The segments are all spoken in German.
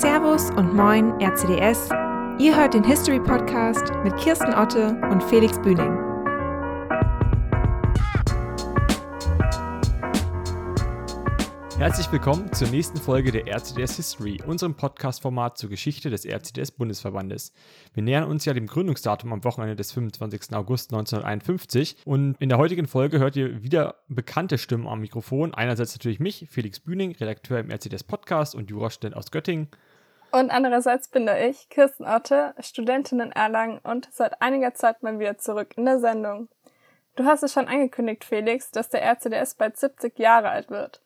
Servus und Moin RCDS. Ihr hört den History Podcast mit Kirsten Otte und Felix Bühning. Herzlich willkommen zur nächsten Folge der RCDS History, unserem Podcast-Format zur Geschichte des RCDS-Bundesverbandes. Wir nähern uns ja dem Gründungsdatum am Wochenende des 25. August 1951 und in der heutigen Folge hört ihr wieder bekannte Stimmen am Mikrofon. Einerseits natürlich mich, Felix Bühning, Redakteur im RCDS-Podcast und Jurastudent aus Göttingen. Und andererseits bin da ich, Kirsten Otte, Studentin in Erlangen und seit einiger Zeit mal wieder zurück in der Sendung. Du hast es schon angekündigt, Felix, dass der RCDS bald 70 Jahre alt wird.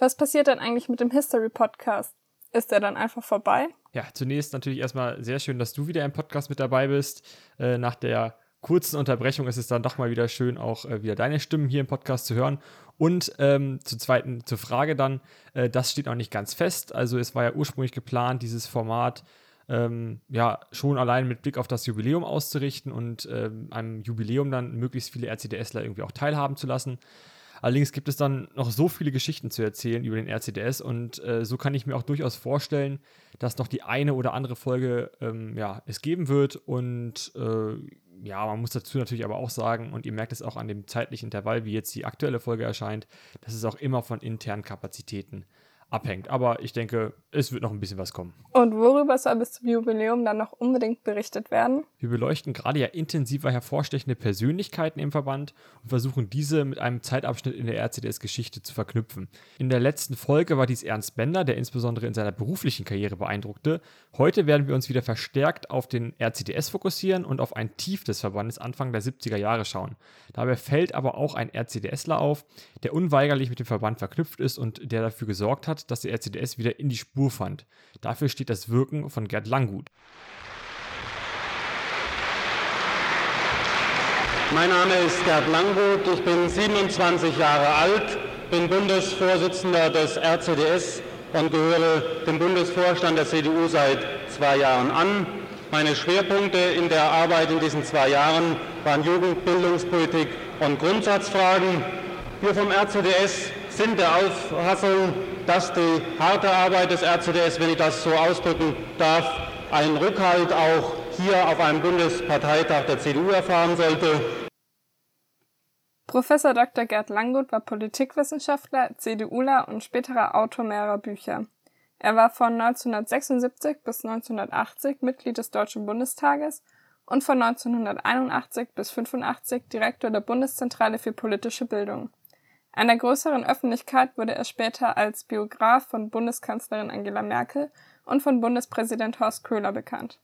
Was passiert dann eigentlich mit dem History Podcast? Ist er dann einfach vorbei? Ja, zunächst natürlich erstmal sehr schön, dass du wieder im Podcast mit dabei bist. Äh, nach der kurzen Unterbrechung ist es dann doch mal wieder schön, auch äh, wieder deine Stimmen hier im Podcast zu hören. Und ähm, zur zweiten, zur Frage dann, äh, das steht noch nicht ganz fest. Also es war ja ursprünglich geplant, dieses Format ähm, ja schon allein mit Blick auf das Jubiläum auszurichten und ähm, einem Jubiläum dann möglichst viele RCDSler irgendwie auch teilhaben zu lassen. Allerdings gibt es dann noch so viele Geschichten zu erzählen über den RCDS und äh, so kann ich mir auch durchaus vorstellen, dass noch die eine oder andere Folge ähm, ja, es geben wird und äh, ja, man muss dazu natürlich aber auch sagen, und ihr merkt es auch an dem zeitlichen Intervall, wie jetzt die aktuelle Folge erscheint, dass es auch immer von internen Kapazitäten abhängt. Aber ich denke, es wird noch ein bisschen was kommen. Und worüber soll bis zum Jubiläum dann noch unbedingt berichtet werden? Wir beleuchten gerade ja intensiver hervorstechende Persönlichkeiten im Verband und versuchen diese mit einem Zeitabschnitt in der RCDS-Geschichte zu verknüpfen. In der letzten Folge war dies Ernst Bender, der insbesondere in seiner beruflichen Karriere beeindruckte. Heute werden wir uns wieder verstärkt auf den RCDS fokussieren und auf ein Tief des Verbandes Anfang der 70er Jahre schauen. Dabei fällt aber auch ein RCDSler auf, der unweigerlich mit dem Verband verknüpft ist und der dafür gesorgt hat, dass der RCDS wieder in die Spur fand. Dafür steht das Wirken von Gerd Langgut. Mein Name ist Gerd Langgut, ich bin 27 Jahre alt, bin Bundesvorsitzender des RCDS und gehöre dem Bundesvorstand der CDU seit zwei Jahren an. Meine Schwerpunkte in der Arbeit in diesen zwei Jahren waren Jugendbildungspolitik und Grundsatzfragen. Wir vom RCDS sind der Auffassung, dass die harte Arbeit des RCDS, wenn ich das so ausdrücken darf, einen Rückhalt auch hier auf einem Bundesparteitag der CDU erfahren sollte. Professor Dr. Gerd Langgut war Politikwissenschaftler, CDUler und späterer Autor mehrerer Bücher. Er war von 1976 bis 1980 Mitglied des Deutschen Bundestages und von 1981 bis 1985 Direktor der Bundeszentrale für politische Bildung. Einer größeren Öffentlichkeit wurde er später als Biograf von Bundeskanzlerin Angela Merkel und von Bundespräsident Horst Köhler bekannt.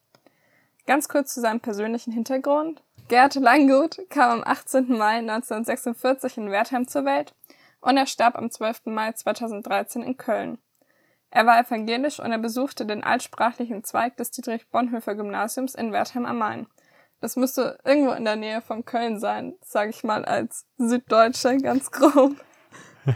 Ganz kurz zu seinem persönlichen Hintergrund. Gerd Langgut kam am 18. Mai 1946 in Wertheim zur Welt und er starb am 12. Mai 2013 in Köln. Er war evangelisch und er besuchte den altsprachlichen Zweig des Dietrich-Bonhoeffer-Gymnasiums in Wertheim am Main. Das müsste irgendwo in der Nähe von Köln sein, sage ich mal als Süddeutsche ganz grob.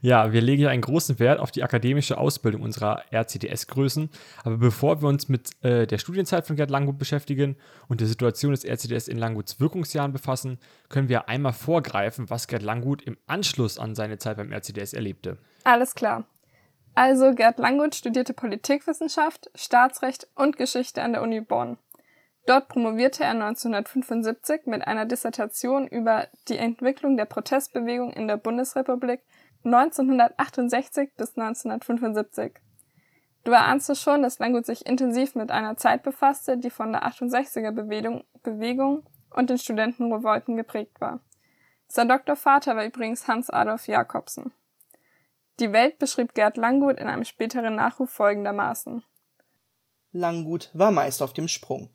ja, wir legen ja einen großen Wert auf die akademische Ausbildung unserer RCDS-Größen. Aber bevor wir uns mit äh, der Studienzeit von Gerd Langgut beschäftigen und der Situation des RCDS in Langguts Wirkungsjahren befassen, können wir einmal vorgreifen, was Gerd Langgut im Anschluss an seine Zeit beim RCDS erlebte. Alles klar. Also Gerd Langgut studierte Politikwissenschaft, Staatsrecht und Geschichte an der Uni Bonn. Dort promovierte er 1975 mit einer Dissertation über die Entwicklung der Protestbewegung in der Bundesrepublik 1968 bis 1975. Du erahnst es schon, dass Langgut sich intensiv mit einer Zeit befasste, die von der 68er Bewegung, Bewegung und den Studentenrevolten geprägt war. Sein Doktorvater war übrigens Hans Adolf Jakobsen. Die Welt beschrieb Gerd Langgut in einem späteren Nachruf folgendermaßen. Langgut war meist auf dem Sprung.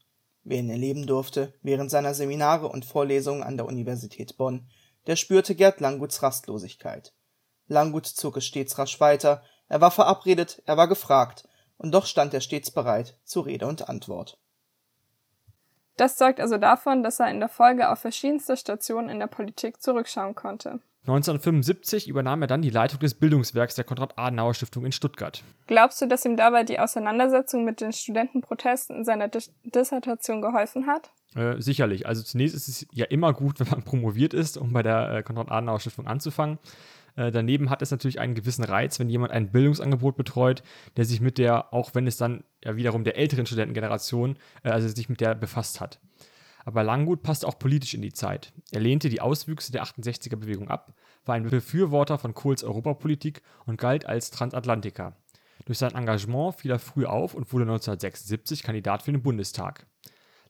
Wer ihn erleben durfte während seiner Seminare und Vorlesungen an der Universität Bonn, der spürte Gerd Langguts Rastlosigkeit. Langgut zog es stets rasch weiter, er war verabredet, er war gefragt, und doch stand er stets bereit zu Rede und Antwort. Das zeugt also davon, dass er in der Folge auf verschiedenste Stationen in der Politik zurückschauen konnte. 1975 übernahm er dann die Leitung des Bildungswerks der Konrad-Adenauer-Stiftung in Stuttgart. Glaubst du, dass ihm dabei die Auseinandersetzung mit den Studentenprotesten in seiner Dis Dissertation geholfen hat? Äh, sicherlich. Also zunächst ist es ja immer gut, wenn man promoviert ist, um bei der äh, Konrad-Adenauer-Stiftung anzufangen. Äh, daneben hat es natürlich einen gewissen Reiz, wenn jemand ein Bildungsangebot betreut, der sich mit der, auch wenn es dann ja wiederum der älteren Studentengeneration, äh, also sich mit der befasst hat. Aber Langgut passte auch politisch in die Zeit. Er lehnte die Auswüchse der 68er-Bewegung ab, war ein Befürworter von Kohls Europapolitik und galt als Transatlantiker. Durch sein Engagement fiel er früh auf und wurde 1976 Kandidat für den Bundestag.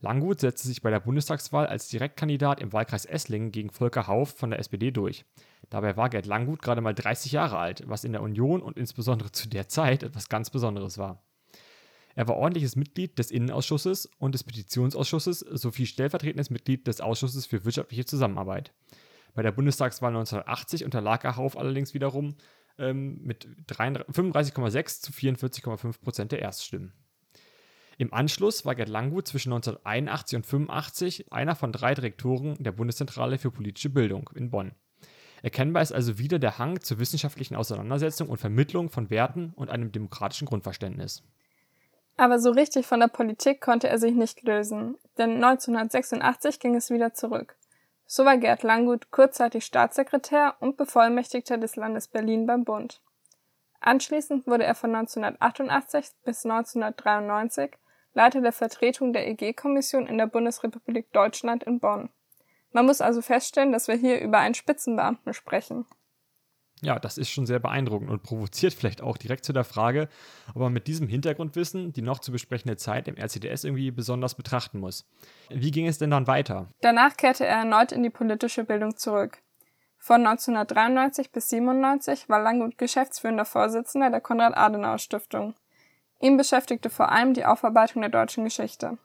Langgut setzte sich bei der Bundestagswahl als Direktkandidat im Wahlkreis Esslingen gegen Volker Hauff von der SPD durch. Dabei war Gerd Langgut gerade mal 30 Jahre alt, was in der Union und insbesondere zu der Zeit etwas ganz Besonderes war. Er war ordentliches Mitglied des Innenausschusses und des Petitionsausschusses sowie stellvertretendes Mitglied des Ausschusses für wirtschaftliche Zusammenarbeit. Bei der Bundestagswahl 1980 unterlag er Hauff allerdings wiederum ähm, mit 35,6 zu 44,5 Prozent der Erststimmen. Im Anschluss war Gerd Langgut zwischen 1981 und 1985 einer von drei Direktoren der Bundeszentrale für politische Bildung in Bonn. Erkennbar ist also wieder der Hang zur wissenschaftlichen Auseinandersetzung und Vermittlung von Werten und einem demokratischen Grundverständnis. Aber so richtig von der Politik konnte er sich nicht lösen, denn 1986 ging es wieder zurück. So war Gerd Langgut kurzzeitig Staatssekretär und Bevollmächtigter des Landes Berlin beim Bund. Anschließend wurde er von 1988 bis 1993 Leiter der Vertretung der EG-Kommission in der Bundesrepublik Deutschland in Bonn. Man muss also feststellen, dass wir hier über einen Spitzenbeamten sprechen. Ja, das ist schon sehr beeindruckend und provoziert vielleicht auch direkt zu der Frage, ob man mit diesem Hintergrundwissen die noch zu besprechende Zeit im RCDS irgendwie besonders betrachten muss. Wie ging es denn dann weiter? Danach kehrte er erneut in die politische Bildung zurück. Von 1993 bis 1997 war Langgut geschäftsführender Vorsitzender der Konrad-Adenauer-Stiftung. Ihn beschäftigte vor allem die Aufarbeitung der deutschen Geschichte.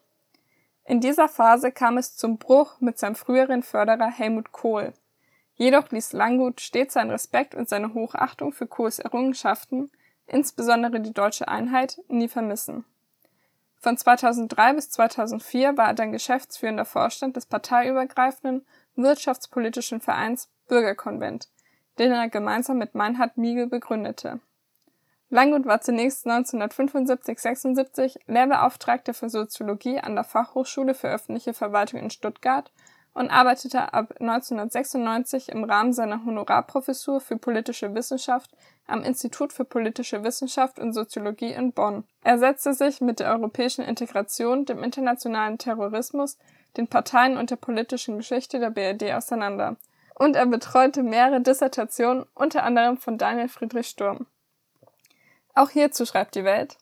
In dieser Phase kam es zum Bruch mit seinem früheren Förderer Helmut Kohl. Jedoch ließ Langgut stets seinen Respekt und seine Hochachtung für Kohls Errungenschaften, insbesondere die deutsche Einheit, nie vermissen. Von 2003 bis 2004 war er dann geschäftsführender Vorstand des parteiübergreifenden wirtschaftspolitischen Vereins Bürgerkonvent, den er gemeinsam mit Meinhard Miegel begründete. Langgut war zunächst 1975/76 Lehrbeauftragter für Soziologie an der Fachhochschule für öffentliche Verwaltung in Stuttgart und arbeitete ab 1996 im Rahmen seiner Honorarprofessur für politische Wissenschaft am Institut für politische Wissenschaft und Soziologie in Bonn. Er setzte sich mit der europäischen Integration, dem internationalen Terrorismus, den Parteien und der politischen Geschichte der BRD auseinander. Und er betreute mehrere Dissertationen, unter anderem von Daniel Friedrich Sturm. Auch hierzu schreibt die Welt.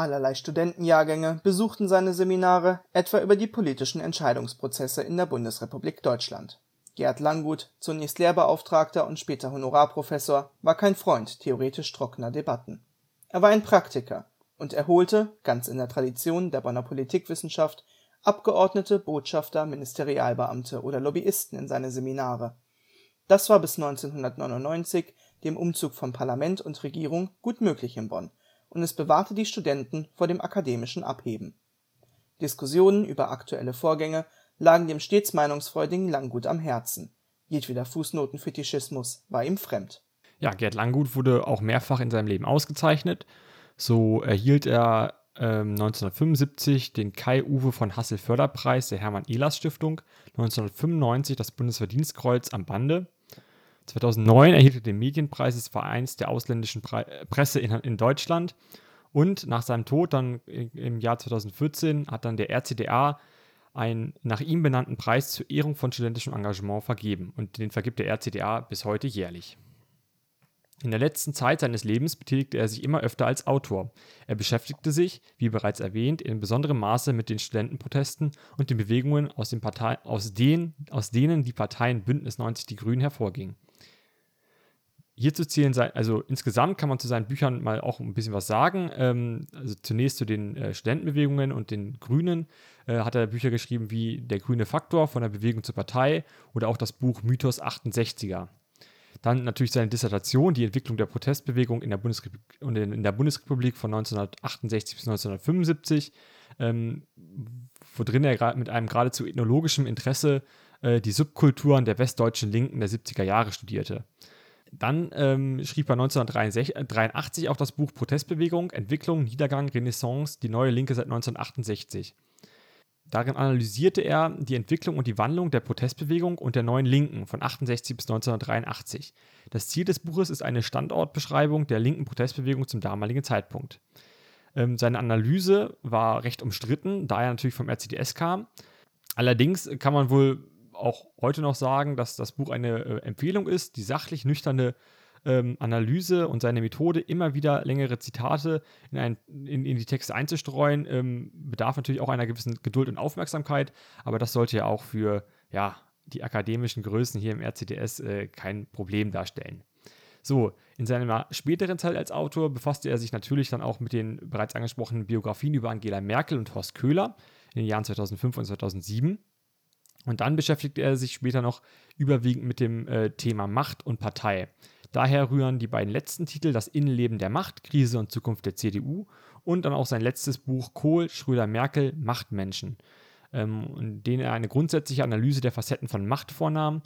Allerlei Studentenjahrgänge besuchten seine Seminare, etwa über die politischen Entscheidungsprozesse in der Bundesrepublik Deutschland. Gerd Langgut, zunächst Lehrbeauftragter und später Honorarprofessor, war kein Freund theoretisch trockener Debatten. Er war ein Praktiker und er holte, ganz in der Tradition der Bonner Politikwissenschaft, Abgeordnete, Botschafter, Ministerialbeamte oder Lobbyisten in seine Seminare. Das war bis 1999 dem Umzug von Parlament und Regierung, gut möglich in Bonn, und es bewahrte die Studenten vor dem akademischen Abheben. Diskussionen über aktuelle Vorgänge lagen dem stets meinungsfreudigen Langgut am Herzen. Jedweder Fußnotenfetischismus war ihm fremd. Ja, Gerd Langgut wurde auch mehrfach in seinem Leben ausgezeichnet. So erhielt er ähm, 1975 den Kai-Uwe von Hassel-Förderpreis der Hermann-Ehlers-Stiftung, 1995 das Bundesverdienstkreuz am Bande 2009 erhielt er den Medienpreis des Vereins der ausländischen Pre Presse in, in, Deutschland. Und nach seinem Tod dann im Jahr 2014 hat dann der RCDA einen nach ihm benannten Preis zur Ehrung von studentischem Engagement vergeben. Und den vergibt der RCDA bis heute jährlich. In der letzten Zeit seines Lebens betätigte er sich immer öfter als Autor. Er beschäftigte sich, wie bereits erwähnt, in besonderem Maße mit den Studentenprotesten und den Bewegungen, aus, den Partei aus, denen, aus denen die Parteien Bündnis 90 Die Grünen hervorgingen. Hierzu zählen sein, also insgesamt kann man zu seinen Büchern mal auch ein bisschen was sagen. Ähm, also zunächst zu den äh, Studentenbewegungen und den Grünen äh, hat er Bücher geschrieben wie Der grüne Faktor von der Bewegung zur Partei oder auch das Buch Mythos 68er. Dann natürlich seine Dissertation, die Entwicklung der Protestbewegung in der, Bundesrepublik, in der Bundesrepublik von 1968 bis 1975, ähm, worin er mit einem geradezu ethnologischen Interesse äh, die Subkulturen der westdeutschen Linken der 70er Jahre studierte. Dann ähm, schrieb er 1983 auch das Buch Protestbewegung, Entwicklung, Niedergang, Renaissance, die neue Linke seit 1968. Darin analysierte er die Entwicklung und die Wandlung der Protestbewegung und der neuen Linken von 68 bis 1983. Das Ziel des Buches ist eine Standortbeschreibung der linken Protestbewegung zum damaligen Zeitpunkt. Ähm, seine Analyse war recht umstritten, da er natürlich vom RCDS kam. Allerdings kann man wohl auch heute noch sagen, dass das Buch eine äh, Empfehlung ist, die sachlich nüchterne ähm, Analyse und seine Methode, immer wieder längere Zitate in, ein, in, in die Texte einzustreuen, ähm, bedarf natürlich auch einer gewissen Geduld und Aufmerksamkeit, aber das sollte ja auch für ja, die akademischen Größen hier im RCDS äh, kein Problem darstellen. So, in seiner späteren Zeit als Autor befasste er sich natürlich dann auch mit den bereits angesprochenen Biografien über Angela Merkel und Horst Köhler in den Jahren 2005 und 2007. Und dann beschäftigte er sich später noch überwiegend mit dem äh, Thema Macht und Partei. Daher rühren die beiden letzten Titel Das Innenleben der Macht, Krise und Zukunft der CDU und dann auch sein letztes Buch Kohl, Schröder, Merkel, Machtmenschen, ähm, in denen er eine grundsätzliche Analyse der Facetten von Macht vornahm.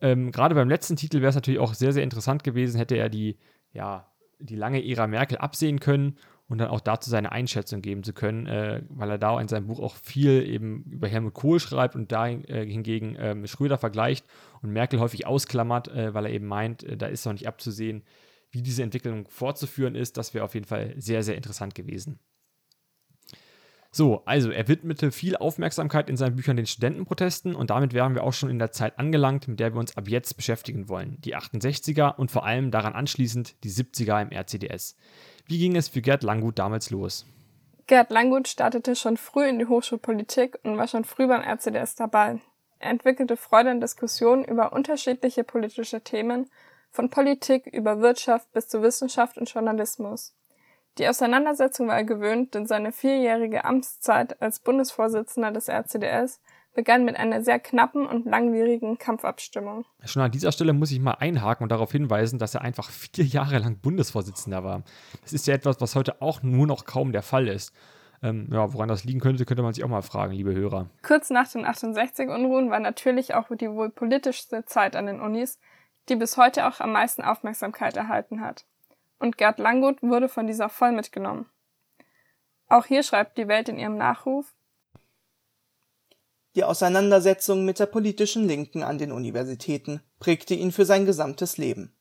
Ähm, Gerade beim letzten Titel wäre es natürlich auch sehr, sehr interessant gewesen, hätte er die, ja, die lange Ära Merkel absehen können und dann auch dazu seine Einschätzung geben zu können, äh, weil er da in seinem Buch auch viel eben über Helmut Kohl schreibt und da äh, hingegen äh, Schröder vergleicht und Merkel häufig ausklammert, äh, weil er eben meint, äh, da ist noch nicht abzusehen, wie diese Entwicklung fortzuführen ist. Das wäre auf jeden Fall sehr, sehr interessant gewesen. So, also er widmete viel Aufmerksamkeit in seinen Büchern den Studentenprotesten und damit wären wir auch schon in der Zeit angelangt, mit der wir uns ab jetzt beschäftigen wollen. Die 68er und vor allem daran anschließend die 70er im RCDS. Wie ging es für Gerd Langgut damals los? Gerd Langgut startete schon früh in die Hochschulpolitik und war schon früh beim RCDS dabei. Er entwickelte Freude an Diskussionen über unterschiedliche politische Themen, von Politik über Wirtschaft bis zu Wissenschaft und Journalismus. Die Auseinandersetzung war er gewöhnt, denn seine vierjährige Amtszeit als Bundesvorsitzender des RCDS begann mit einer sehr knappen und langwierigen Kampfabstimmung. Schon an dieser Stelle muss ich mal einhaken und darauf hinweisen, dass er einfach vier Jahre lang Bundesvorsitzender war. Das ist ja etwas, was heute auch nur noch kaum der Fall ist. Ähm, ja, woran das liegen könnte, könnte man sich auch mal fragen, liebe Hörer. Kurz nach den 68-Unruhen war natürlich auch die wohl politischste Zeit an den Unis, die bis heute auch am meisten Aufmerksamkeit erhalten hat. Und Gerd Langgut wurde von dieser voll mitgenommen. Auch hier schreibt die Welt in ihrem Nachruf, die Auseinandersetzung mit der politischen Linken an den Universitäten prägte ihn für sein gesamtes Leben.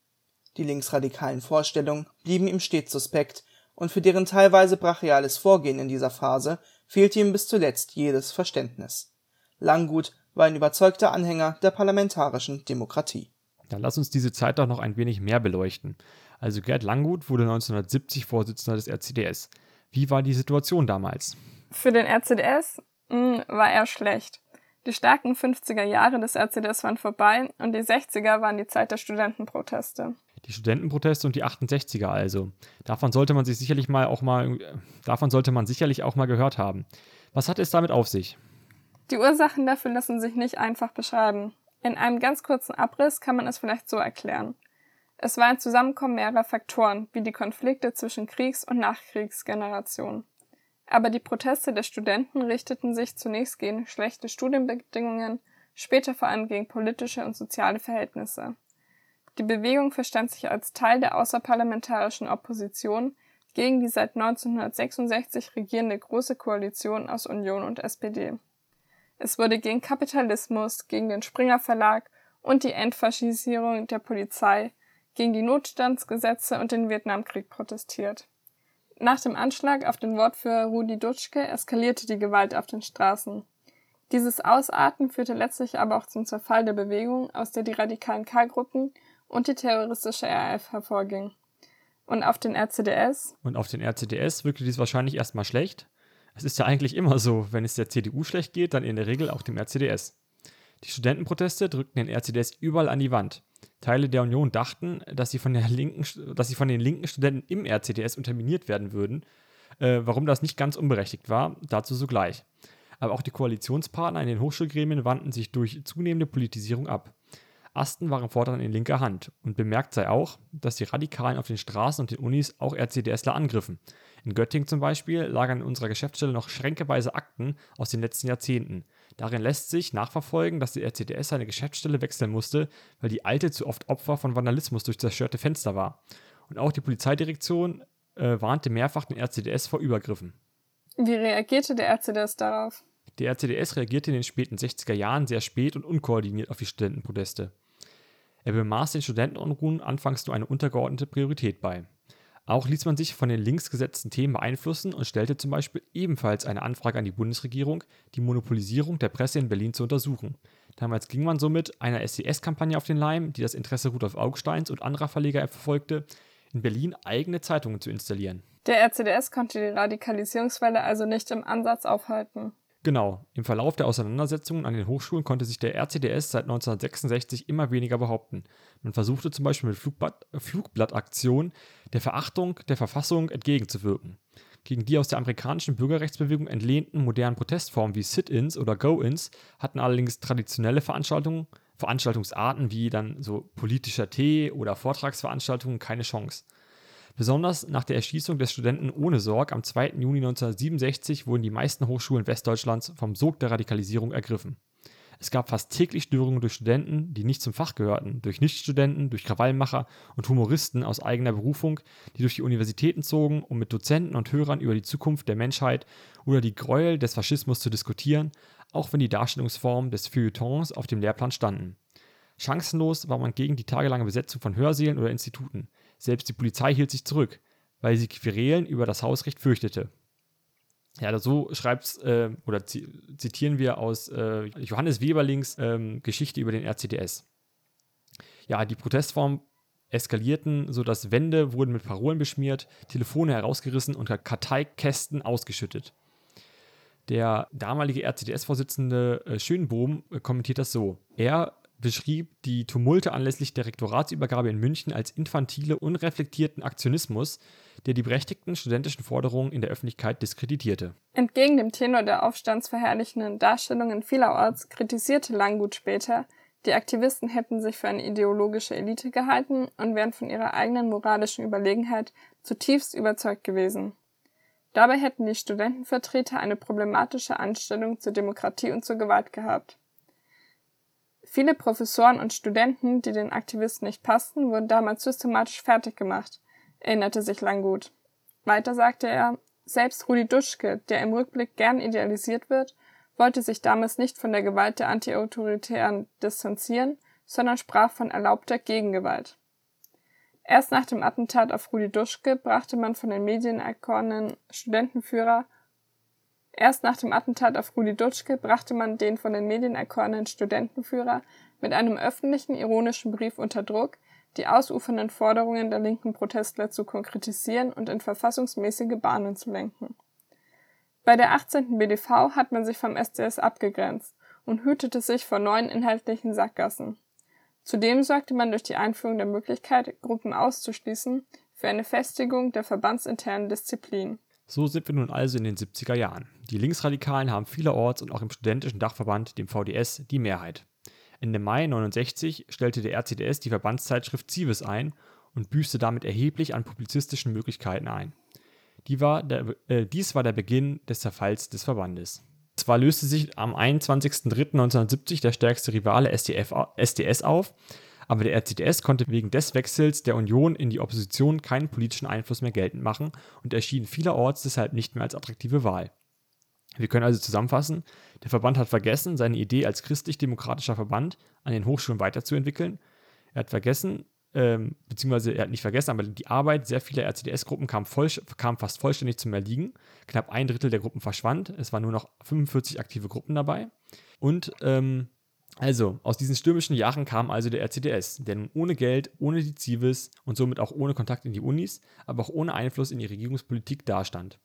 Die linksradikalen Vorstellungen blieben ihm stets suspekt, und für deren teilweise brachiales Vorgehen in dieser Phase fehlte ihm bis zuletzt jedes Verständnis. Langgut war ein überzeugter Anhänger der parlamentarischen Demokratie. Dann lass uns diese Zeit doch noch ein wenig mehr beleuchten. Also Gerd Langgut wurde 1970 Vorsitzender des RCDS. Wie war die Situation damals? Für den RCDS mh, hm, war er schlecht. Die starken 50er Jahre des RCDS waren vorbei und die 60er waren die Zeit der Studentenproteste. Die Studentenproteste und die 68er also. Davon sollte man sich sicherlich mal auch mal davon sollte man sicherlich auch mal gehört haben. Was hat es damit auf sich? Die Ursachen dafür lassen sich nicht einfach beschreiben. In einem ganz kurzen Abriss kann man es vielleicht so erklären. Es war ein Zusammenkommen mehrerer Faktoren, wie die Konflikte zwischen Kriegs- und Nachkriegsgenerationen. Aber die Proteste der Studenten richteten sich zunächst gegen schlechte Studienbedingungen, später vor allem gegen politische und soziale Verhältnisse. Die Bewegung verstand sich als Teil der außerparlamentarischen Opposition gegen die seit 1966 regierende Große Koalition aus Union und SPD. Es wurde gegen Kapitalismus, gegen den Springer Verlag und die Entfaschisierung der Polizei, gegen die Notstandsgesetze und den Vietnamkrieg protestiert. Nach dem Anschlag auf den Wortführer Rudi Dutschke eskalierte die Gewalt auf den Straßen. Dieses Ausarten führte letztlich aber auch zum Zerfall der Bewegung, aus der die radikalen K-Gruppen und die terroristische RAF hervorging. Und auf den RCDS? Und auf den RCDS wirkte dies wahrscheinlich erstmal schlecht. Es ist ja eigentlich immer so, wenn es der CDU schlecht geht, dann in der Regel auch dem RCDS. Die Studentenproteste drückten den RCDS überall an die Wand. Teile der Union dachten, dass sie von, der linken, dass sie von den linken Studenten im RCDS unterminiert werden würden. Äh, warum das nicht ganz unberechtigt war, dazu sogleich. Aber auch die Koalitionspartner in den Hochschulgremien wandten sich durch zunehmende Politisierung ab. Asten waren fortan in linker Hand. Und bemerkt sei auch, dass die Radikalen auf den Straßen und den Unis auch RCDSler angriffen. In Göttingen zum Beispiel lagern in unserer Geschäftsstelle noch schränkeweise Akten aus den letzten Jahrzehnten. Darin lässt sich nachverfolgen, dass die RCDS seine Geschäftsstelle wechseln musste, weil die alte zu oft Opfer von Vandalismus durch zerstörte Fenster war. Und auch die Polizeidirektion äh, warnte mehrfach den RCDS vor Übergriffen. Wie reagierte der RCDS darauf? Die RCDS reagierte in den späten 60er Jahren sehr spät und unkoordiniert auf die Studentenproteste. Er bemaß den Studentenunruhen anfangs nur eine untergeordnete Priorität bei. Auch ließ man sich von den links gesetzten Themen beeinflussen und stellte zum Beispiel ebenfalls eine Anfrage an die Bundesregierung, die Monopolisierung der Presse in Berlin zu untersuchen. Damals ging man somit einer SES-Kampagne auf den Leim, die das Interesse Rudolf Augsteins und anderer Verleger verfolgte, in Berlin eigene Zeitungen zu installieren. Der RCDS konnte die Radikalisierungswelle also nicht im Ansatz aufhalten. Genau, im Verlauf der Auseinandersetzungen an den Hochschulen konnte sich der RCDS seit 1966 immer weniger behaupten. Man versuchte zum Beispiel mit Flugblatt, Flugblattaktionen der Verachtung der Verfassung entgegenzuwirken. Gegen die aus der amerikanischen Bürgerrechtsbewegung entlehnten modernen Protestformen wie Sit-ins oder Go-ins hatten allerdings traditionelle Veranstaltungen, Veranstaltungsarten wie dann so politischer Tee oder Vortragsveranstaltungen keine Chance. Besonders nach der Erschießung des Studenten ohne Sorg am 2. Juni 1967 wurden die meisten Hochschulen Westdeutschlands vom Sog der Radikalisierung ergriffen. Es gab fast täglich Störungen durch Studenten, die nicht zum Fach gehörten, durch Nichtstudenten, durch Krawallmacher und Humoristen aus eigener Berufung, die durch die Universitäten zogen, um mit Dozenten und Hörern über die Zukunft der Menschheit oder die Gräuel des Faschismus zu diskutieren, auch wenn die Darstellungsformen des Feuilletons auf dem Lehrplan standen. Chancenlos war man gegen die tagelange Besetzung von Hörsälen oder Instituten. Selbst die Polizei hielt sich zurück, weil sie Querelen über das Hausrecht fürchtete. Ja, so schreibt äh, oder zitieren wir aus äh, Johannes Weberlings ähm, Geschichte über den RCDS. Ja, die Protestformen eskalierten, sodass Wände wurden mit Parolen beschmiert, Telefone herausgerissen und Karteikästen ausgeschüttet. Der damalige RCDS-Vorsitzende äh, Schönbohm äh, kommentiert das so. Er beschrieb die Tumulte anlässlich der Rektoratsübergabe in München als infantile, unreflektierten Aktionismus, der die berechtigten studentischen Forderungen in der Öffentlichkeit diskreditierte. Entgegen dem Tenor der aufstandsverherrlichenden Darstellungen vielerorts kritisierte Langgut später, die Aktivisten hätten sich für eine ideologische Elite gehalten und wären von ihrer eigenen moralischen Überlegenheit zutiefst überzeugt gewesen. Dabei hätten die Studentenvertreter eine problematische Anstellung zur Demokratie und zur Gewalt gehabt. Viele Professoren und Studenten, die den Aktivisten nicht passten, wurden damals systematisch fertig gemacht, erinnerte sich Langgut. Weiter sagte er, selbst Rudi Duschke, der im Rückblick gern idealisiert wird, wollte sich damals nicht von der Gewalt der Antiautoritären distanzieren, sondern sprach von erlaubter Gegengewalt. Erst nach dem Attentat auf Rudi Duschke brachte man von den Medien erkorenen Studentenführer Erst nach dem Attentat auf Rudi Dutschke brachte man den von den Medien erkorenen Studentenführer mit einem öffentlichen ironischen Brief unter Druck, die ausufernden Forderungen der linken Protestler zu konkretisieren und in verfassungsmäßige Bahnen zu lenken. Bei der 18. BDV hat man sich vom SDS abgegrenzt und hütete sich vor neuen inhaltlichen Sackgassen. Zudem sorgte man durch die Einführung der Möglichkeit, Gruppen auszuschließen, für eine Festigung der verbandsinternen Disziplin. So sind wir nun also in den 70er Jahren. Die Linksradikalen haben vielerorts und auch im studentischen Dachverband, dem VDS, die Mehrheit. Ende Mai 1969 stellte der RCDS die Verbandszeitschrift Zivis ein und büßte damit erheblich an publizistischen Möglichkeiten ein. Die war der, äh, dies war der Beginn des Zerfalls des Verbandes. Zwar löste sich am 21.03.1970 der stärkste Rivale SDF, SDS auf, aber der RCDS konnte wegen des Wechsels der Union in die Opposition keinen politischen Einfluss mehr geltend machen und erschien vielerorts deshalb nicht mehr als attraktive Wahl. Wir können also zusammenfassen, der Verband hat vergessen, seine Idee als christlich-demokratischer Verband an den Hochschulen weiterzuentwickeln. Er hat vergessen, ähm, beziehungsweise er hat nicht vergessen, aber die Arbeit sehr vieler RCDS-Gruppen kam, kam, fast vollständig zum Erliegen. Knapp ein Drittel der Gruppen verschwand. Es waren nur noch 45 aktive Gruppen dabei. Und ähm, also, aus diesen stürmischen Jahren kam also der RCDS, der nun ohne Geld, ohne die Zivis und somit auch ohne Kontakt in die Unis, aber auch ohne Einfluss in die Regierungspolitik dastand.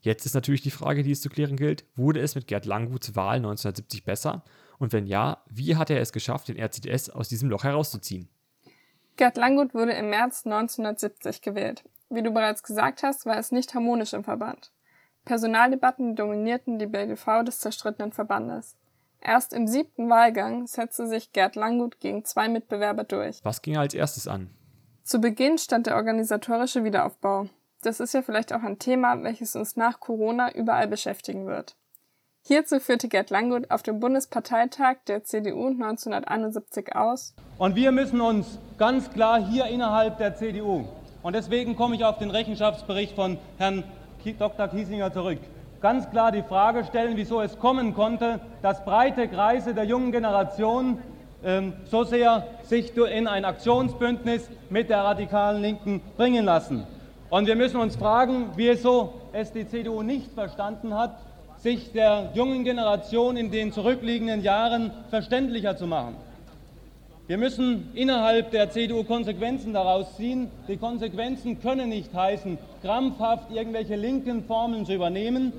Jetzt ist natürlich die Frage, die es zu klären gilt, wurde es mit Gerd Langguts Wahl 1970 besser? Und wenn ja, wie hat er es geschafft, den RCDS aus diesem Loch herauszuziehen? Gerd Langgut wurde im März 1970 gewählt. Wie du bereits gesagt hast, war es nicht harmonisch im Verband. Personaldebatten dominierten die BGV des zerstrittenen Verbandes. Erst im siebten Wahlgang setzte sich Gerd Langgut gegen zwei Mitbewerber durch. Was ging als erstes an? Zu Beginn stand der organisatorische Wiederaufbau. Das ist ja vielleicht auch ein Thema, welches uns nach Corona überall beschäftigen wird. Hierzu führte Gerd Langgut auf dem Bundesparteitag der CDU 1971 aus. Und wir müssen uns ganz klar hier innerhalb der CDU, und deswegen komme ich auf den Rechenschaftsbericht von Herrn Dr. Kiesinger zurück, ganz klar die Frage stellen, wieso es kommen konnte, dass breite Kreise der jungen Generation ähm, so sehr sich in ein Aktionsbündnis mit der radikalen Linken bringen lassen. Und wir müssen uns fragen, wieso es die CDU nicht verstanden hat, sich der jungen Generation in den zurückliegenden Jahren verständlicher zu machen. Wir müssen innerhalb der CDU Konsequenzen daraus ziehen. Die Konsequenzen können nicht heißen, krampfhaft irgendwelche linken Formeln zu übernehmen.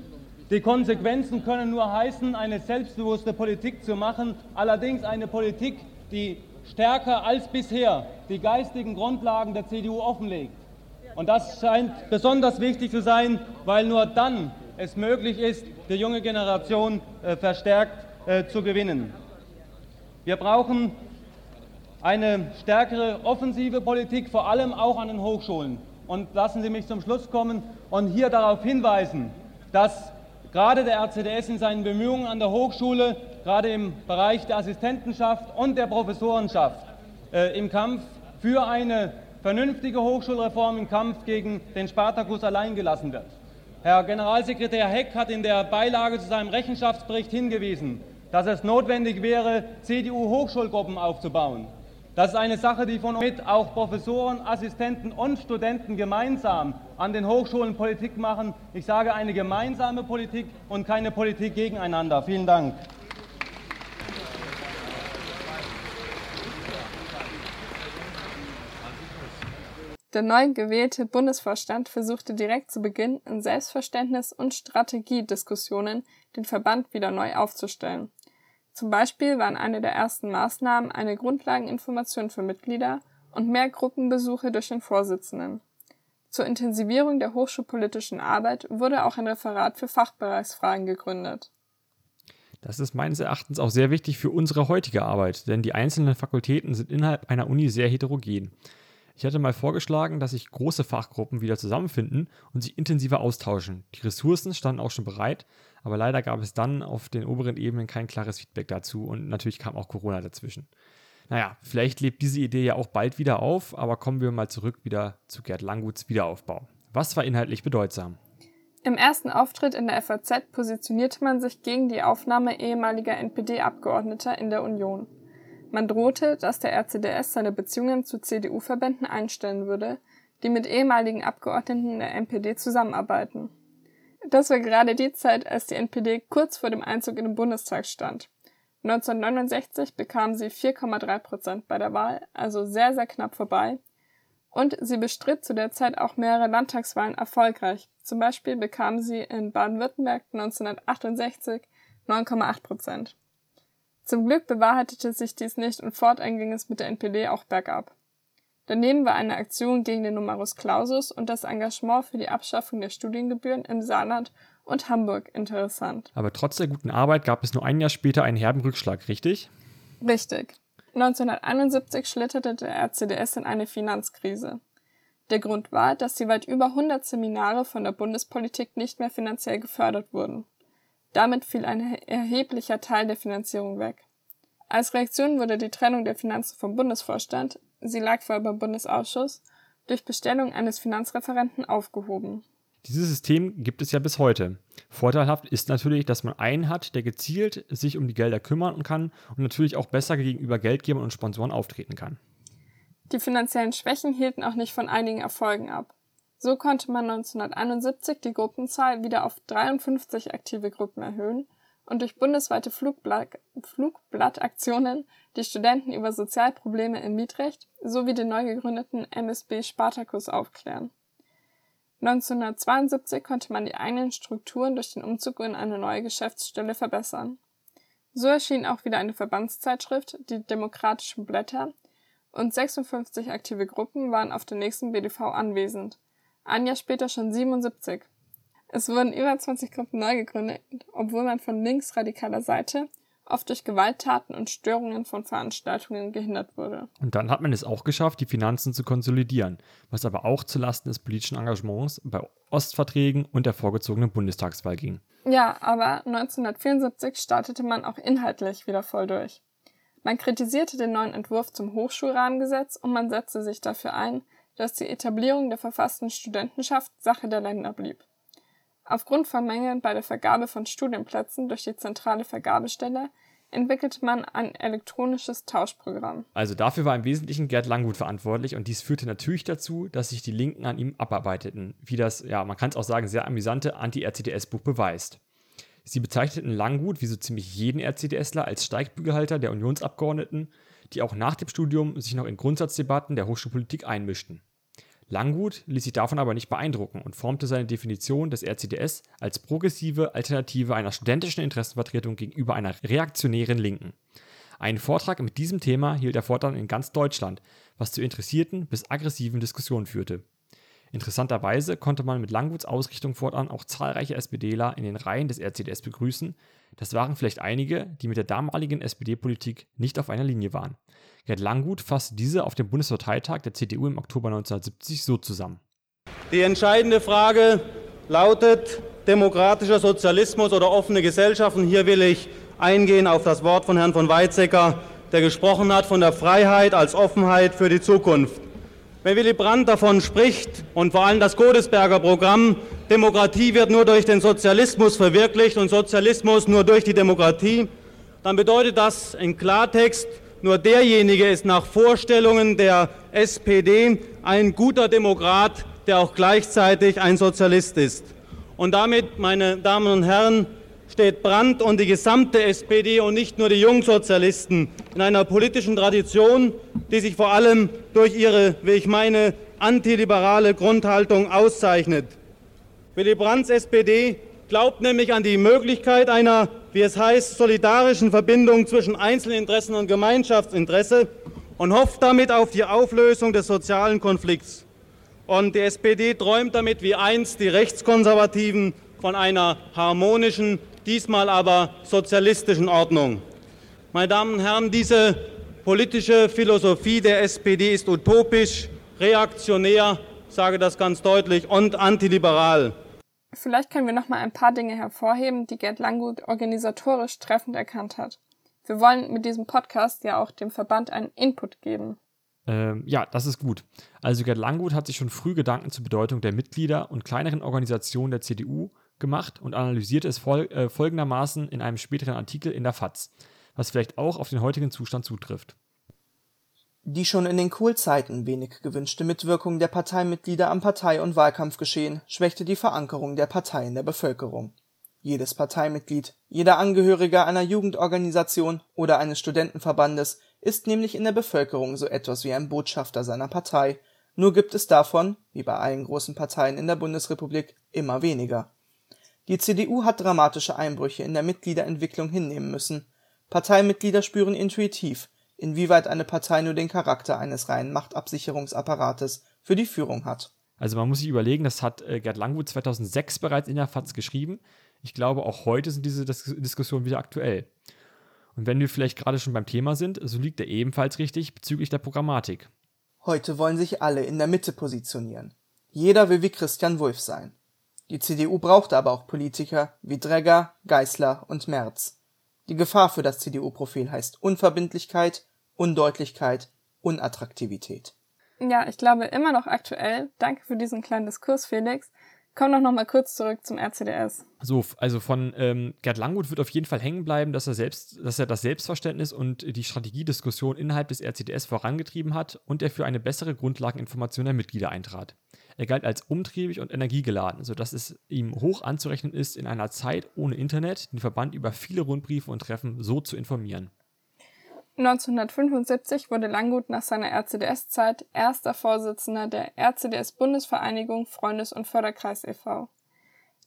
Die Konsequenzen können nur heißen, eine selbstbewusste Politik zu machen, allerdings eine Politik, die stärker als bisher die geistigen Grundlagen der CDU offenlegt. Und das scheint besonders wichtig zu sein, weil nur dann es möglich ist, die junge Generation äh, verstärkt äh, zu gewinnen. Wir brauchen eine stärkere offensive Politik, vor allem auch an den Hochschulen. Und lassen Sie mich zum Schluss kommen und hier darauf hinweisen, dass gerade der RCDS in seinen Bemühungen an der Hochschule, gerade im Bereich der Assistentenschaft und der Professorenschaft, äh, im Kampf für eine vernünftige Hochschulreform, im Kampf gegen den Spartakus allein gelassen wird. Herr Generalsekretär Heck hat in der Beilage zu seinem Rechenschaftsbericht hingewiesen, dass es notwendig wäre, CDU-Hochschulgruppen aufzubauen. Das ist eine Sache, die von mit auch Professoren, Assistenten und Studenten gemeinsam an den Hochschulen Politik machen. Ich sage eine gemeinsame Politik und keine Politik gegeneinander. Vielen Dank. Der neu gewählte Bundesvorstand versuchte direkt zu Beginn in Selbstverständnis und Strategiediskussionen den Verband wieder neu aufzustellen. Zum Beispiel waren eine der ersten Maßnahmen eine Grundlageninformation für Mitglieder und mehr Gruppenbesuche durch den Vorsitzenden. Zur Intensivierung der hochschulpolitischen Arbeit wurde auch ein Referat für Fachbereichsfragen gegründet. Das ist meines Erachtens auch sehr wichtig für unsere heutige Arbeit, denn die einzelnen Fakultäten sind innerhalb einer Uni sehr heterogen. Ich hatte mal vorgeschlagen, dass sich große Fachgruppen wieder zusammenfinden und sich intensiver austauschen. Die Ressourcen standen auch schon bereit, aber leider gab es dann auf den oberen Ebenen kein klares Feedback dazu und natürlich kam auch Corona dazwischen. Naja, vielleicht lebt diese Idee ja auch bald wieder auf, aber kommen wir mal zurück wieder zu Gerd Langguts Wiederaufbau. Was war inhaltlich bedeutsam? Im ersten Auftritt in der FAZ positionierte man sich gegen die Aufnahme ehemaliger NPD-Abgeordneter in der Union. Man drohte, dass der RCDS seine Beziehungen zu CDU-Verbänden einstellen würde, die mit ehemaligen Abgeordneten der NPD zusammenarbeiten. Das war gerade die Zeit, als die NPD kurz vor dem Einzug in den Bundestag stand. 1969 bekam sie 4,3 Prozent bei der Wahl, also sehr, sehr knapp vorbei. Und sie bestritt zu der Zeit auch mehrere Landtagswahlen erfolgreich. Zum Beispiel bekam sie in Baden-Württemberg 1968 9,8 Prozent. Zum Glück bewahrheitete sich dies nicht und fortan ging es mit der NPD auch bergab. Daneben war eine Aktion gegen den Numerus Clausus und das Engagement für die Abschaffung der Studiengebühren im Saarland und Hamburg interessant. Aber trotz der guten Arbeit gab es nur ein Jahr später einen herben Rückschlag, richtig? Richtig. 1971 schlitterte der RCDS in eine Finanzkrise. Der Grund war, dass die weit über 100 Seminare von der Bundespolitik nicht mehr finanziell gefördert wurden. Damit fiel ein erheblicher Teil der Finanzierung weg. Als Reaktion wurde die Trennung der Finanzen vom Bundesvorstand, sie lag vorher beim Bundesausschuss, durch Bestellung eines Finanzreferenten aufgehoben. Dieses System gibt es ja bis heute. Vorteilhaft ist natürlich, dass man einen hat, der gezielt sich um die Gelder kümmern kann und natürlich auch besser gegenüber Geldgebern und Sponsoren auftreten kann. Die finanziellen Schwächen hielten auch nicht von einigen Erfolgen ab. So konnte man 1971 die Gruppenzahl wieder auf 53 aktive Gruppen erhöhen und durch bundesweite Flugblatt Flugblattaktionen die Studenten über Sozialprobleme im Mietrecht sowie den neu gegründeten MSB Spartacus aufklären. 1972 konnte man die eigenen Strukturen durch den Umzug in eine neue Geschäftsstelle verbessern. So erschien auch wieder eine Verbandszeitschrift, die Demokratischen Blätter, und 56 aktive Gruppen waren auf der nächsten BDV anwesend, ein Jahr später schon 77. Es wurden über 20 Gruppen neu gegründet, obwohl man von linksradikaler Seite oft durch Gewalttaten und Störungen von Veranstaltungen gehindert wurde. Und dann hat man es auch geschafft, die Finanzen zu konsolidieren, was aber auch zulasten des politischen Engagements bei Ostverträgen und der vorgezogenen Bundestagswahl ging. Ja, aber 1974 startete man auch inhaltlich wieder voll durch. Man kritisierte den neuen Entwurf zum Hochschulrahmengesetz und man setzte sich dafür ein, dass die Etablierung der verfassten Studentenschaft Sache der Länder blieb. Aufgrund von Mängeln bei der Vergabe von Studienplätzen durch die zentrale Vergabestelle entwickelte man ein elektronisches Tauschprogramm. Also dafür war im Wesentlichen Gerd Langgut verantwortlich und dies führte natürlich dazu, dass sich die Linken an ihm abarbeiteten, wie das, ja, man kann es auch sagen, sehr amüsante Anti-RCDS-Buch beweist. Sie bezeichneten Langgut, wie so ziemlich jeden RCDSler, als Steigbügelhalter der Unionsabgeordneten, die auch nach dem Studium sich noch in Grundsatzdebatten der Hochschulpolitik einmischten. Langgut ließ sich davon aber nicht beeindrucken und formte seine Definition des RCDS als progressive Alternative einer studentischen Interessenvertretung gegenüber einer reaktionären Linken. Einen Vortrag mit diesem Thema hielt er fortan in ganz Deutschland, was zu interessierten bis aggressiven Diskussionen führte. Interessanterweise konnte man mit Langguts Ausrichtung fortan auch zahlreiche SPDler in den Reihen des RCDS begrüßen. Das waren vielleicht einige, die mit der damaligen SPD-Politik nicht auf einer Linie waren. Gerd Langgut fasste diese auf dem Bundesparteitag der CDU im Oktober 1970 so zusammen. Die entscheidende Frage lautet demokratischer Sozialismus oder offene Gesellschaften. Hier will ich eingehen auf das Wort von Herrn von Weizsäcker, der gesprochen hat von der Freiheit als Offenheit für die Zukunft. Wenn Willy Brandt davon spricht und vor allem das Godesberger Programm, Demokratie wird nur durch den Sozialismus verwirklicht und Sozialismus nur durch die Demokratie, dann bedeutet das in Klartext, nur derjenige ist nach Vorstellungen der SPD ein guter Demokrat, der auch gleichzeitig ein Sozialist ist. Und damit, meine Damen und Herren, steht Brandt und die gesamte SPD und nicht nur die Jungsozialisten in einer politischen Tradition, die sich vor allem durch ihre, wie ich meine, antiliberale Grundhaltung auszeichnet. Willy Brandts SPD glaubt nämlich an die Möglichkeit einer wie es heißt, solidarischen Verbindung zwischen Einzelinteressen und Gemeinschaftsinteresse und hofft damit auf die Auflösung des sozialen Konflikts. Und die SPD träumt damit wie einst die Rechtskonservativen von einer harmonischen, diesmal aber sozialistischen Ordnung. Meine Damen und Herren, diese politische Philosophie der SPD ist utopisch, reaktionär, sage das ganz deutlich, und antiliberal. Vielleicht können wir noch mal ein paar Dinge hervorheben, die Gerd Langgut organisatorisch treffend erkannt hat. Wir wollen mit diesem Podcast ja auch dem Verband einen Input geben. Ähm, ja, das ist gut. Also Gerd Langgut hat sich schon früh Gedanken zur Bedeutung der Mitglieder und kleineren Organisationen der CDU gemacht und analysierte es fol äh, folgendermaßen in einem späteren Artikel in der FAZ, was vielleicht auch auf den heutigen Zustand zutrifft. Die schon in den Kohl-Zeiten wenig gewünschte Mitwirkung der Parteimitglieder am Partei und Wahlkampfgeschehen schwächte die Verankerung der Partei in der Bevölkerung. Jedes Parteimitglied, jeder Angehörige einer Jugendorganisation oder eines Studentenverbandes ist nämlich in der Bevölkerung so etwas wie ein Botschafter seiner Partei, nur gibt es davon, wie bei allen großen Parteien in der Bundesrepublik, immer weniger. Die CDU hat dramatische Einbrüche in der Mitgliederentwicklung hinnehmen müssen. Parteimitglieder spüren intuitiv inwieweit eine Partei nur den Charakter eines reinen Machtabsicherungsapparates für die Führung hat. Also man muss sich überlegen, das hat äh, Gerd Langwut 2006 bereits in der FAZ geschrieben. Ich glaube, auch heute sind diese Dis Diskussionen wieder aktuell. Und wenn wir vielleicht gerade schon beim Thema sind, so liegt er ebenfalls richtig bezüglich der Programmatik. Heute wollen sich alle in der Mitte positionieren. Jeder will wie Christian Wulff sein. Die CDU brauchte aber auch Politiker wie Dregger, Geißler und Merz. Die Gefahr für das CDU-Profil heißt Unverbindlichkeit, Undeutlichkeit, Unattraktivität. Ja, ich glaube immer noch aktuell. Danke für diesen kleinen Diskurs, Felix. Komm doch noch mal kurz zurück zum RCDS. So, also von ähm, Gerd Langgut wird auf jeden Fall hängen bleiben, dass er selbst, dass er das Selbstverständnis und die Strategiediskussion innerhalb des RCDS vorangetrieben hat und er für eine bessere Grundlageninformation der Mitglieder eintrat. Er galt als umtriebig und energiegeladen, sodass es ihm hoch anzurechnen ist, in einer Zeit ohne Internet den Verband über viele Rundbriefe und Treffen so zu informieren. 1975 wurde Langgut nach seiner RCDS-Zeit erster Vorsitzender der RCDS-Bundesvereinigung Freundes- und Förderkreis e.V.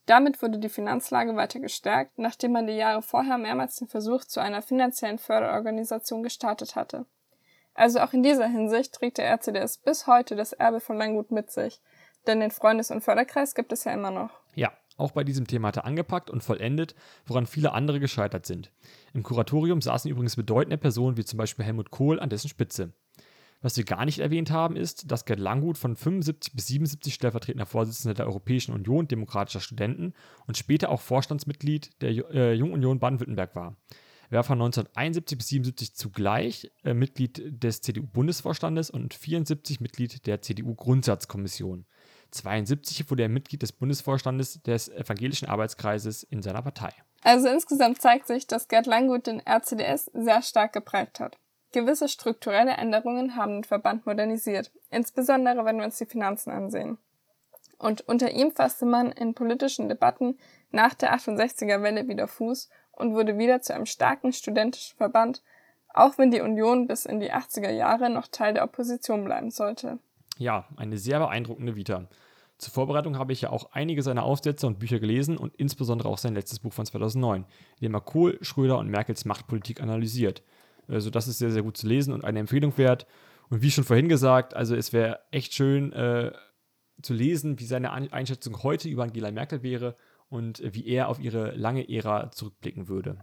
Damit wurde die Finanzlage weiter gestärkt, nachdem man die Jahre vorher mehrmals den Versuch zu einer finanziellen Förderorganisation gestartet hatte. Also auch in dieser Hinsicht trägt der RCDS bis heute das Erbe von Langgut mit sich, denn den Freundes- und Förderkreis gibt es ja immer noch. Ja, auch bei diesem Thema hat er angepackt und vollendet, woran viele andere gescheitert sind. Im Kuratorium saßen übrigens bedeutende Personen wie zum Beispiel Helmut Kohl an dessen Spitze. Was wir gar nicht erwähnt haben, ist, dass Gerd Langgut von 75 bis 77 stellvertretender Vorsitzender der Europäischen Union Demokratischer Studenten und später auch Vorstandsmitglied der äh, Jungunion Baden-Württemberg war. Er war von 1971 bis 77 zugleich äh, Mitglied des CDU-Bundesvorstandes und 74 Mitglied der CDU-Grundsatzkommission. 1972 wurde er Mitglied des Bundesvorstandes des Evangelischen Arbeitskreises in seiner Partei. Also insgesamt zeigt sich, dass Gerd Langgut den RCDS sehr stark geprägt hat. Gewisse strukturelle Änderungen haben den Verband modernisiert, insbesondere wenn wir uns die Finanzen ansehen. Und unter ihm fasste man in politischen Debatten nach der 68er Welle wieder Fuß und wurde wieder zu einem starken studentischen Verband, auch wenn die Union bis in die 80er Jahre noch Teil der Opposition bleiben sollte. Ja, eine sehr beeindruckende Vita. Zur Vorbereitung habe ich ja auch einige seiner Aufsätze und Bücher gelesen und insbesondere auch sein letztes Buch von 2009, in dem er Kohl, Schröder und Merkels Machtpolitik analysiert. Also das ist sehr, sehr gut zu lesen und eine Empfehlung wert. Und wie schon vorhin gesagt, also es wäre echt schön äh, zu lesen, wie seine Einschätzung heute über Angela Merkel wäre und wie er auf ihre lange Ära zurückblicken würde.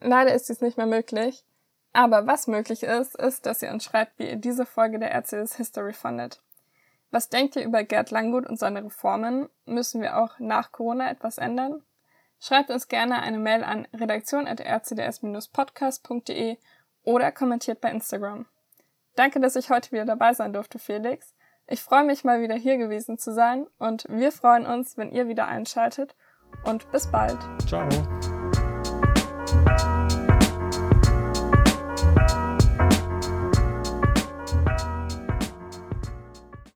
Leider ist dies nicht mehr möglich. Aber was möglich ist, ist, dass ihr uns schreibt, wie ihr diese Folge der RCS History fandet. Was denkt ihr über Gerd Langgut und seine Reformen? Müssen wir auch nach Corona etwas ändern? Schreibt uns gerne eine Mail an redaktion.rcds-podcast.de oder kommentiert bei Instagram. Danke, dass ich heute wieder dabei sein durfte, Felix. Ich freue mich mal wieder hier gewesen zu sein und wir freuen uns, wenn ihr wieder einschaltet und bis bald. Ciao.